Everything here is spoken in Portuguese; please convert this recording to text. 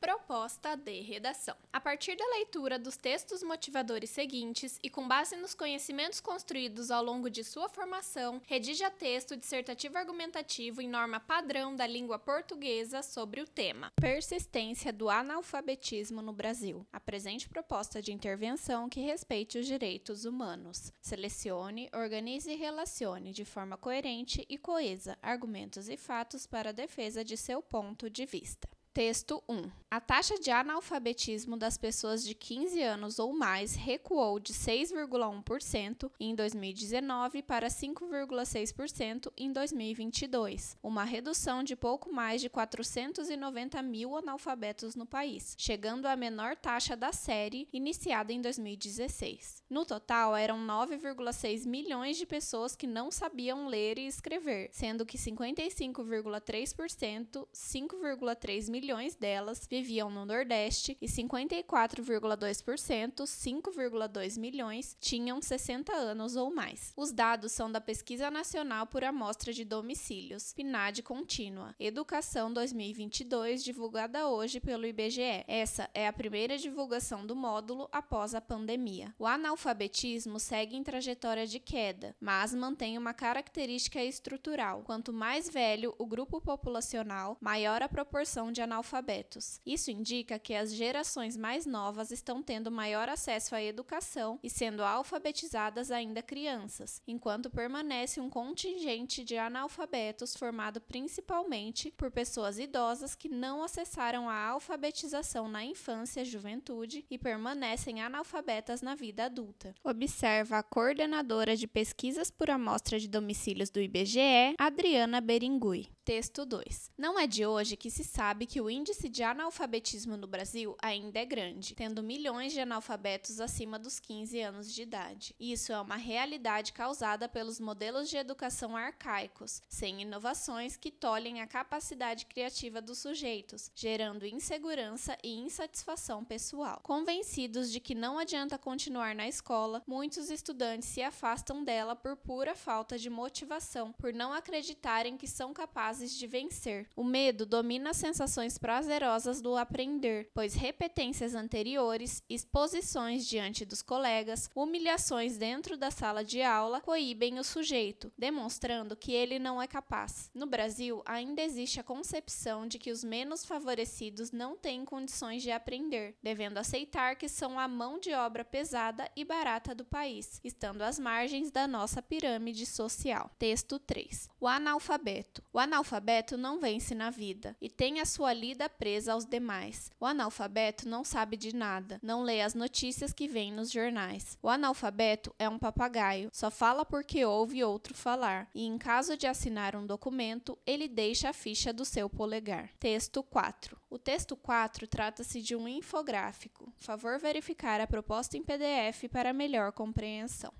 Proposta de redação. A partir da leitura dos textos motivadores seguintes e com base nos conhecimentos construídos ao longo de sua formação, redija texto dissertativo argumentativo em norma padrão da língua portuguesa sobre o tema. Persistência do analfabetismo no Brasil. Apresente proposta de intervenção que respeite os direitos humanos. Selecione, organize e relacione de forma coerente e coesa argumentos e fatos para a defesa de seu ponto de vista. Texto 1. A taxa de analfabetismo das pessoas de 15 anos ou mais recuou de 6,1% em 2019 para 5,6% em 2022, uma redução de pouco mais de 490 mil analfabetos no país, chegando à menor taxa da série iniciada em 2016. No total, eram 9,6 milhões de pessoas que não sabiam ler e escrever, sendo que 55,3%, 5,3 milhões milhões delas viviam no Nordeste e 54,2%, 5,2 milhões, tinham 60 anos ou mais. Os dados são da Pesquisa Nacional por Amostra de Domicílios, PNAD Contínua, Educação 2022, divulgada hoje pelo IBGE. Essa é a primeira divulgação do módulo após a pandemia. O analfabetismo segue em trajetória de queda, mas mantém uma característica estrutural. Quanto mais velho o grupo populacional, maior a proporção de analfabetos. Isso indica que as gerações mais novas estão tendo maior acesso à educação e sendo alfabetizadas ainda crianças, enquanto permanece um contingente de analfabetos formado principalmente por pessoas idosas que não acessaram a alfabetização na infância e juventude e permanecem analfabetas na vida adulta. Observa a coordenadora de pesquisas por amostra de domicílios do IBGE, Adriana Beringui. Texto 2. Não é de hoje que se sabe que o índice de analfabetismo no Brasil ainda é grande, tendo milhões de analfabetos acima dos 15 anos de idade. Isso é uma realidade causada pelos modelos de educação arcaicos, sem inovações que tolhem a capacidade criativa dos sujeitos, gerando insegurança e insatisfação pessoal. Convencidos de que não adianta continuar na escola, muitos estudantes se afastam dela por pura falta de motivação, por não acreditarem que são capazes de vencer. O medo domina as sensações prazerosas do aprender, pois repetências anteriores, exposições diante dos colegas, humilhações dentro da sala de aula coíbem o sujeito, demonstrando que ele não é capaz. No Brasil, ainda existe a concepção de que os menos favorecidos não têm condições de aprender, devendo aceitar que são a mão de obra pesada e barata do país, estando às margens da nossa pirâmide social. Texto 3. O analfabeto. O analfabeto analfabeto não vence na vida e tem a sua lida presa aos demais. O analfabeto não sabe de nada, não lê as notícias que vêm nos jornais. O analfabeto é um papagaio, só fala porque ouve outro falar, e em caso de assinar um documento, ele deixa a ficha do seu polegar. Texto 4. O texto 4 trata-se de um infográfico. Favor verificar a proposta em PDF para melhor compreensão.